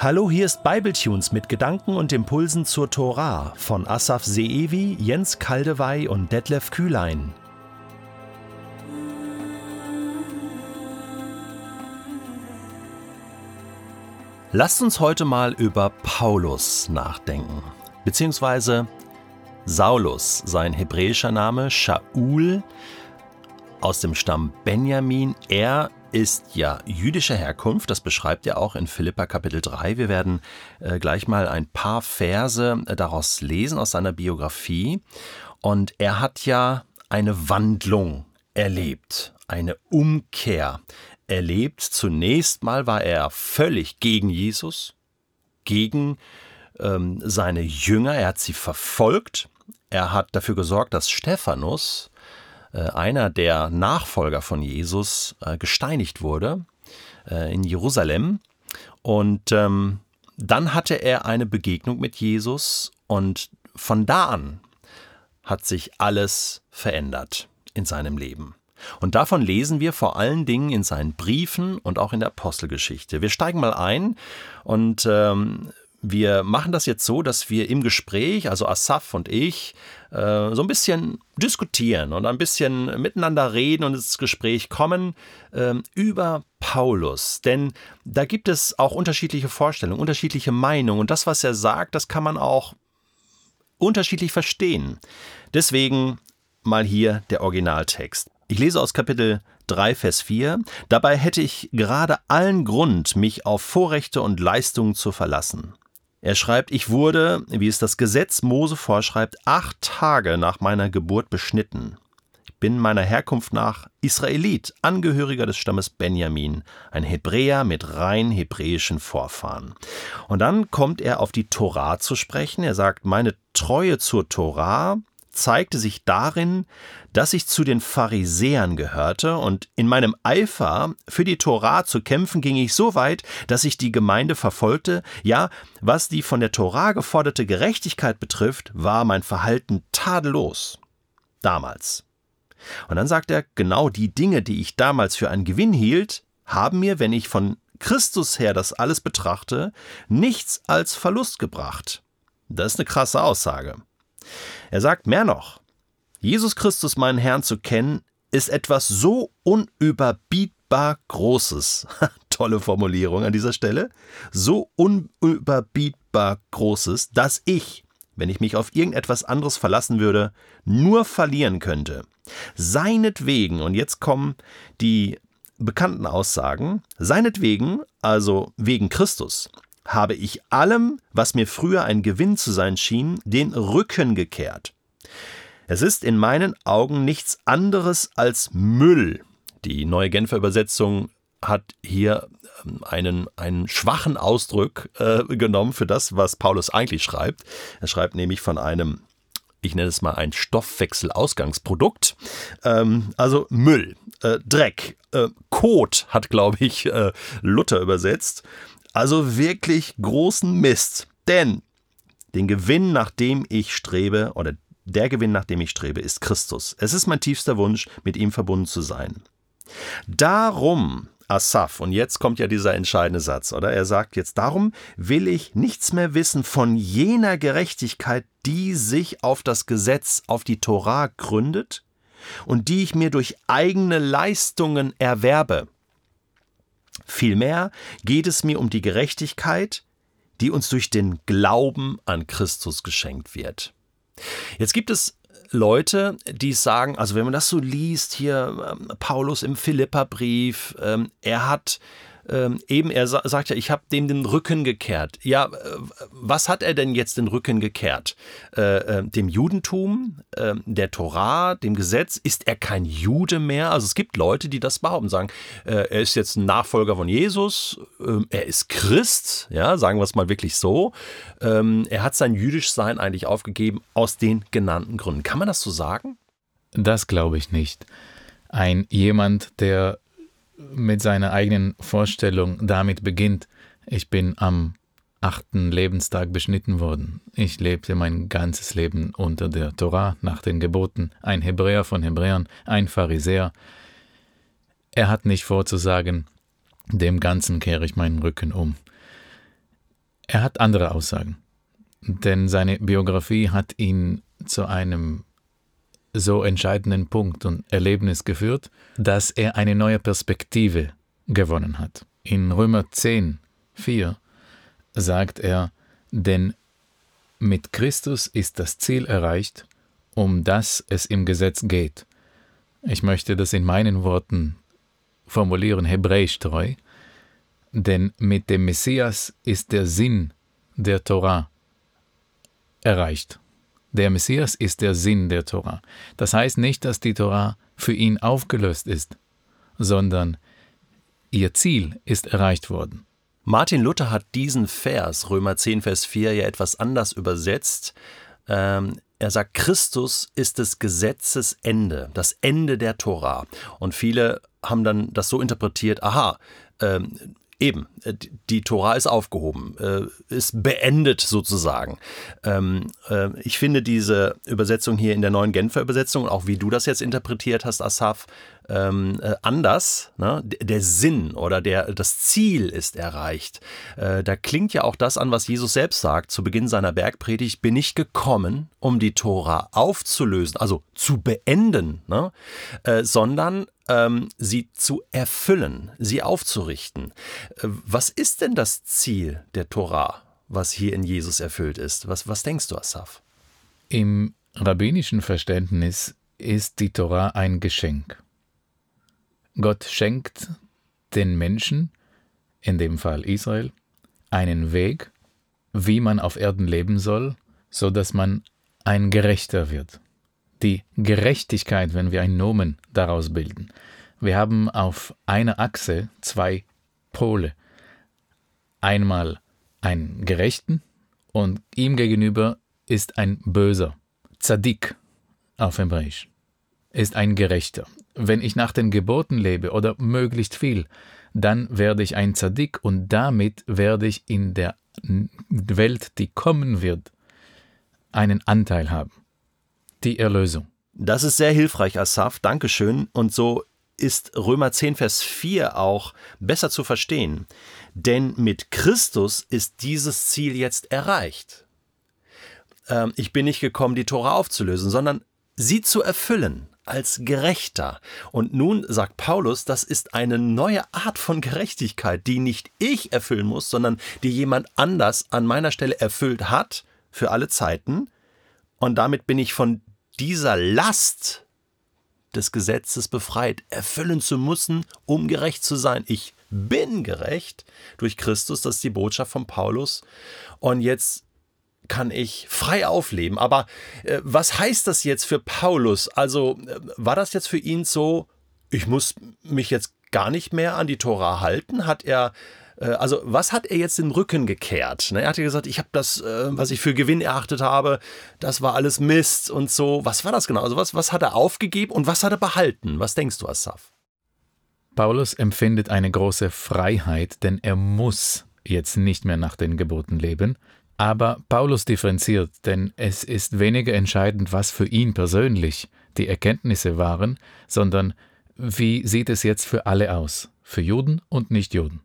Hallo, hier ist Bibletunes mit Gedanken und Impulsen zur Tora von Asaf Seevi, Jens Kaldewey und Detlef Kühlein. Lasst uns heute mal über Paulus nachdenken, beziehungsweise Saulus, sein hebräischer Name Shaul, aus dem Stamm Benjamin. Er ist ja jüdischer Herkunft, das beschreibt er auch in Philippa Kapitel 3. Wir werden äh, gleich mal ein paar Verse äh, daraus lesen aus seiner Biografie. Und er hat ja eine Wandlung erlebt, eine Umkehr erlebt. Zunächst mal war er völlig gegen Jesus, gegen ähm, seine Jünger, er hat sie verfolgt, er hat dafür gesorgt, dass Stephanus, einer der Nachfolger von Jesus, äh, gesteinigt wurde äh, in Jerusalem. Und ähm, dann hatte er eine Begegnung mit Jesus und von da an hat sich alles verändert in seinem Leben. Und davon lesen wir vor allen Dingen in seinen Briefen und auch in der Apostelgeschichte. Wir steigen mal ein und ähm, wir machen das jetzt so, dass wir im Gespräch, also Asaf und ich, äh, so ein bisschen diskutieren und ein bisschen miteinander reden und ins Gespräch kommen äh, über Paulus. Denn da gibt es auch unterschiedliche Vorstellungen, unterschiedliche Meinungen und das, was er sagt, das kann man auch unterschiedlich verstehen. Deswegen mal hier der Originaltext. Ich lese aus Kapitel 3, Vers 4. Dabei hätte ich gerade allen Grund, mich auf Vorrechte und Leistungen zu verlassen. Er schreibt, ich wurde, wie es das Gesetz Mose vorschreibt, acht Tage nach meiner Geburt beschnitten. Ich bin meiner Herkunft nach Israelit, Angehöriger des Stammes Benjamin, ein Hebräer mit rein hebräischen Vorfahren. Und dann kommt er auf die Torah zu sprechen. Er sagt, meine Treue zur Torah zeigte sich darin, dass ich zu den Pharisäern gehörte und in meinem Eifer für die Torah zu kämpfen ging ich so weit, dass ich die Gemeinde verfolgte. Ja, was die von der Torah geforderte Gerechtigkeit betrifft, war mein Verhalten tadellos. Damals. Und dann sagt er, genau die Dinge, die ich damals für einen Gewinn hielt, haben mir, wenn ich von Christus her das alles betrachte, nichts als Verlust gebracht. Das ist eine krasse Aussage. Er sagt mehr noch. Jesus Christus, meinen Herrn, zu kennen, ist etwas so unüberbietbar Großes. Tolle Formulierung an dieser Stelle. So unüberbietbar Großes, dass ich, wenn ich mich auf irgendetwas anderes verlassen würde, nur verlieren könnte. Seinetwegen, und jetzt kommen die bekannten Aussagen, seinetwegen, also wegen Christus, habe ich allem, was mir früher ein Gewinn zu sein schien, den Rücken gekehrt. Es ist in meinen Augen nichts anderes als Müll. Die neue Genfer Übersetzung hat hier ähm, einen, einen schwachen Ausdruck äh, genommen für das, was Paulus eigentlich schreibt. Er schreibt nämlich von einem, ich nenne es mal ein Stoffwechselausgangsprodukt, ähm, also Müll, äh, Dreck, äh, Kot hat, glaube ich, äh, Luther übersetzt. Also wirklich großen Mist. Denn den Gewinn, nach dem ich strebe, oder der Gewinn, nach dem ich strebe, ist Christus. Es ist mein tiefster Wunsch, mit ihm verbunden zu sein. Darum, Asaf, und jetzt kommt ja dieser entscheidende Satz, oder? Er sagt jetzt, darum will ich nichts mehr wissen von jener Gerechtigkeit, die sich auf das Gesetz, auf die Torah gründet und die ich mir durch eigene Leistungen erwerbe. Vielmehr geht es mir um die Gerechtigkeit, die uns durch den Glauben an Christus geschenkt wird. Jetzt gibt es Leute, die sagen, also wenn man das so liest, hier ähm, Paulus im Philipperbrief, ähm, er hat ähm, eben, er sa sagt ja, ich habe dem den Rücken gekehrt. Ja, äh, was hat er denn jetzt den Rücken gekehrt? Äh, äh, dem Judentum, äh, der Torah, dem Gesetz? Ist er kein Jude mehr? Also es gibt Leute, die das behaupten, sagen, äh, er ist jetzt ein Nachfolger von Jesus, ähm, er ist Christ, ja, sagen wir es mal wirklich so. Ähm, er hat sein Jüdischsein eigentlich aufgegeben aus den genannten Gründen. Kann man das so sagen? Das glaube ich nicht. Ein jemand, der mit seiner eigenen Vorstellung damit beginnt, ich bin am achten Lebenstag beschnitten worden. Ich lebte mein ganzes Leben unter der Torah, nach den Geboten, ein Hebräer von Hebräern, ein Pharisäer. Er hat nicht vorzusagen, dem Ganzen kehre ich meinen Rücken um. Er hat andere Aussagen, denn seine Biografie hat ihn zu einem so entscheidenden Punkt und Erlebnis geführt, dass er eine neue Perspektive gewonnen hat. In Römer 10, 4 sagt er, denn mit Christus ist das Ziel erreicht, um das es im Gesetz geht. Ich möchte das in meinen Worten formulieren, hebräisch treu, denn mit dem Messias ist der Sinn der Torah erreicht. Der Messias ist der Sinn der Torah. Das heißt nicht, dass die Torah für ihn aufgelöst ist, sondern ihr Ziel ist erreicht worden. Martin Luther hat diesen Vers, Römer 10, Vers 4, ja etwas anders übersetzt. Ähm, er sagt, Christus ist des Gesetzes Ende, das Ende der Torah. Und viele haben dann das so interpretiert, aha, ähm, Eben, äh, die Tora ist aufgehoben, äh, ist beendet sozusagen. Ähm, äh, ich finde diese Übersetzung hier in der neuen Genfer Übersetzung, auch wie du das jetzt interpretiert hast, Asaf, ähm, anders. Ne? Der Sinn oder der, das Ziel ist erreicht. da klingt ja auch das an, was Jesus selbst sagt zu Beginn seiner Bergpredigt, bin ich gekommen, um die Tora aufzulösen, also zu beenden, ne? sondern ähm, sie zu erfüllen, sie aufzurichten. Äh, was ist denn das Ziel der Torah, was hier in Jesus erfüllt ist? Was, was denkst du, Asaf? Im rabbinischen Verständnis ist die Torah ein Geschenk. Gott schenkt den Menschen, in dem Fall Israel, einen Weg, wie man auf Erden leben soll, so dass man ein Gerechter wird die Gerechtigkeit, wenn wir ein Nomen daraus bilden. Wir haben auf einer Achse zwei Pole. Einmal einen Gerechten und ihm gegenüber ist ein Böser. Zadik auf Hebräisch ist ein Gerechter. Wenn ich nach den Geboten lebe oder möglichst viel, dann werde ich ein Zadik und damit werde ich in der Welt, die kommen wird, einen Anteil haben die Erlösung. Das ist sehr hilfreich, Asaf. Dankeschön. Und so ist Römer 10, Vers 4 auch besser zu verstehen. Denn mit Christus ist dieses Ziel jetzt erreicht. Ähm, ich bin nicht gekommen, die Tora aufzulösen, sondern sie zu erfüllen als Gerechter. Und nun sagt Paulus, das ist eine neue Art von Gerechtigkeit, die nicht ich erfüllen muss, sondern die jemand anders an meiner Stelle erfüllt hat für alle Zeiten. Und damit bin ich von dieser Last des Gesetzes befreit, erfüllen zu müssen, um gerecht zu sein. Ich bin gerecht durch Christus, das ist die Botschaft von Paulus. Und jetzt kann ich frei aufleben. Aber äh, was heißt das jetzt für Paulus? Also äh, war das jetzt für ihn so, ich muss mich jetzt gar nicht mehr an die Tora halten? Hat er also was hat er jetzt den Rücken gekehrt? Ne, er hat ja gesagt, ich habe das, äh, was ich für Gewinn erachtet habe, das war alles Mist und so. Was war das genau? Also was, was hat er aufgegeben und was hat er behalten? Was denkst du, Asaf? Paulus empfindet eine große Freiheit, denn er muss jetzt nicht mehr nach den Geboten leben. Aber Paulus differenziert, denn es ist weniger entscheidend, was für ihn persönlich die Erkenntnisse waren, sondern wie sieht es jetzt für alle aus, für Juden und Nichtjuden.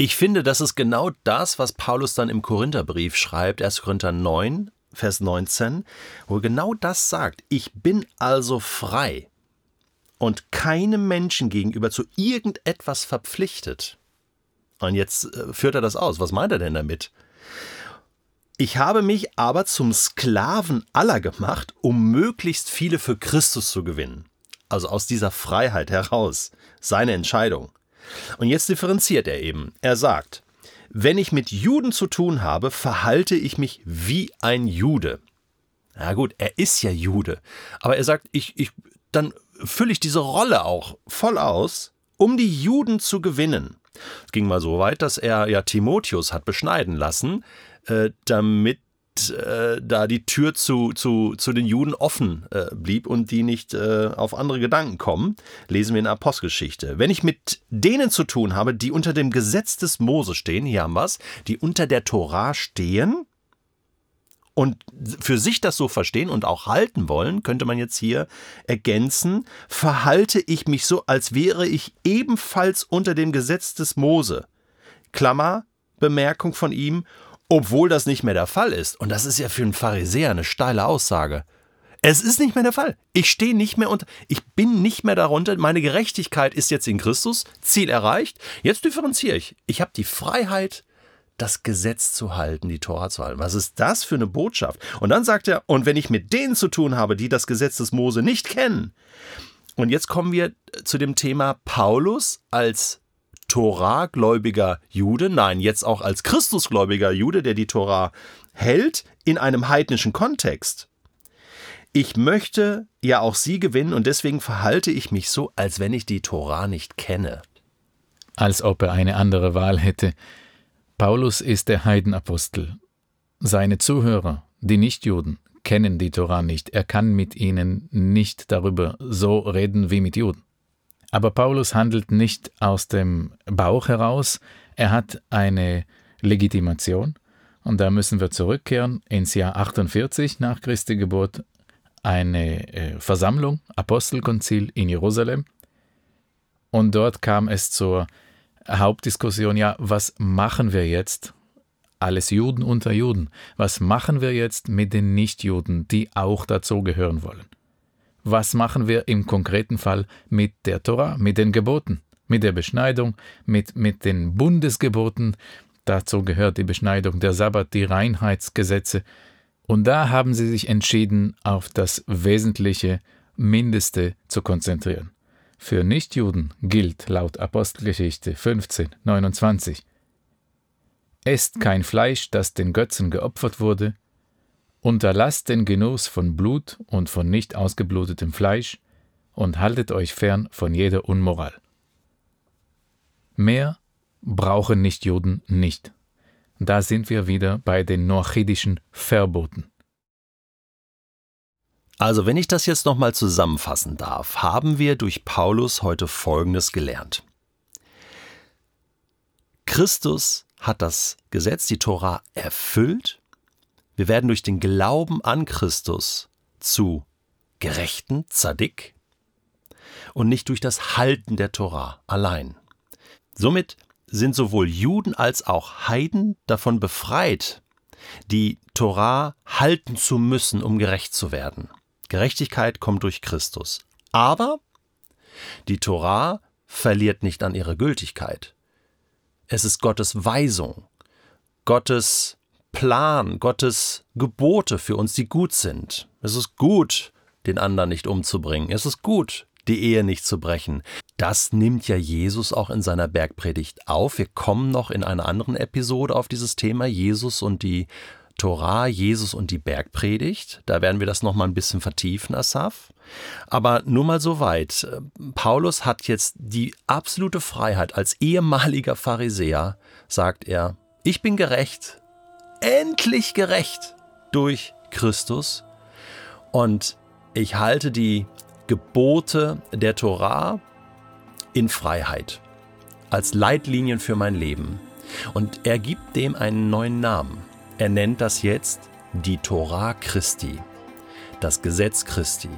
Ich finde, das ist genau das, was Paulus dann im Korintherbrief schreibt, 1. Korinther 9, Vers 19, wo er genau das sagt. Ich bin also frei und keinem Menschen gegenüber zu irgendetwas verpflichtet. Und jetzt äh, führt er das aus. Was meint er denn damit? Ich habe mich aber zum Sklaven aller gemacht, um möglichst viele für Christus zu gewinnen. Also aus dieser Freiheit heraus. Seine Entscheidung. Und jetzt differenziert er eben. Er sagt, wenn ich mit Juden zu tun habe, verhalte ich mich wie ein Jude. Na gut, er ist ja Jude. Aber er sagt, ich, ich, dann fülle ich diese Rolle auch voll aus, um die Juden zu gewinnen. Es ging mal so weit, dass er ja Timotheus hat beschneiden lassen, äh, damit äh, da die Tür zu, zu, zu den Juden offen äh, blieb und die nicht äh, auf andere Gedanken kommen, lesen wir in der Apostelgeschichte. Wenn ich mit denen zu tun habe, die unter dem Gesetz des Mose stehen, hier haben wir es, die unter der Torah stehen und für sich das so verstehen und auch halten wollen, könnte man jetzt hier ergänzen, verhalte ich mich so, als wäre ich ebenfalls unter dem Gesetz des Mose. Klammer, Bemerkung von ihm, obwohl das nicht mehr der Fall ist. Und das ist ja für einen Pharisäer eine steile Aussage. Es ist nicht mehr der Fall. Ich stehe nicht mehr unter, ich bin nicht mehr darunter. Meine Gerechtigkeit ist jetzt in Christus, Ziel erreicht. Jetzt differenziere ich. Ich habe die Freiheit, das Gesetz zu halten, die Tora zu halten. Was ist das für eine Botschaft? Und dann sagt er, und wenn ich mit denen zu tun habe, die das Gesetz des Mose nicht kennen. Und jetzt kommen wir zu dem Thema Paulus als Torah-gläubiger Jude, nein, jetzt auch als Christusgläubiger Jude, der die Tora hält, in einem heidnischen Kontext. Ich möchte ja auch sie gewinnen und deswegen verhalte ich mich so, als wenn ich die Tora nicht kenne. Als ob er eine andere Wahl hätte. Paulus ist der Heidenapostel. Seine Zuhörer, die Nichtjuden, kennen die Tora nicht. Er kann mit ihnen nicht darüber so reden wie mit Juden. Aber Paulus handelt nicht aus dem Bauch heraus, er hat eine Legitimation, und da müssen wir zurückkehren ins Jahr 48 nach Christi Geburt, eine äh, Versammlung, Apostelkonzil in Jerusalem. Und dort kam es zur Hauptdiskussion, ja, was machen wir jetzt? Alles Juden unter Juden. Was machen wir jetzt mit den Nichtjuden, die auch dazugehören wollen? Was machen wir im konkreten Fall mit der Tora, mit den Geboten, mit der Beschneidung, mit, mit den Bundesgeboten? Dazu gehört die Beschneidung, der Sabbat, die Reinheitsgesetze, und da haben sie sich entschieden, auf das Wesentliche, Mindeste zu konzentrieren. Für Nichtjuden gilt laut Apostelgeschichte 15, 29 Esst kein Fleisch, das den Götzen geopfert wurde, unterlasst den Genuss von Blut und von nicht ausgeblutetem Fleisch und haltet euch fern von jeder Unmoral. Mehr brauchen Nichtjuden nicht. Da sind wir wieder bei den noachidischen Verboten. Also, wenn ich das jetzt nochmal zusammenfassen darf, haben wir durch Paulus heute Folgendes gelernt. Christus hat das Gesetz, die Tora, erfüllt. Wir werden durch den Glauben an Christus zu Gerechten, Zadik, und nicht durch das Halten der Tora allein. Somit sind sowohl Juden als auch Heiden davon befreit, die Torah halten zu müssen, um gerecht zu werden. Gerechtigkeit kommt durch Christus. Aber die Torah verliert nicht an ihrer Gültigkeit. Es ist Gottes Weisung, Gottes Plan, Gottes Gebote für uns, die gut sind. Es ist gut, den anderen nicht umzubringen. Es ist gut, die Ehe nicht zu brechen. Das nimmt ja Jesus auch in seiner Bergpredigt auf. Wir kommen noch in einer anderen Episode auf dieses Thema Jesus und die Torah, Jesus und die Bergpredigt. Da werden wir das noch mal ein bisschen vertiefen, Asaf. Aber nur mal so weit. Paulus hat jetzt die absolute Freiheit. Als ehemaliger Pharisäer sagt er, ich bin gerecht, endlich gerecht durch Christus. Und ich halte die Gebote der Torah in Freiheit als Leitlinien für mein Leben. Und er gibt dem einen neuen Namen. Er nennt das jetzt die Torah Christi, das Gesetz Christi.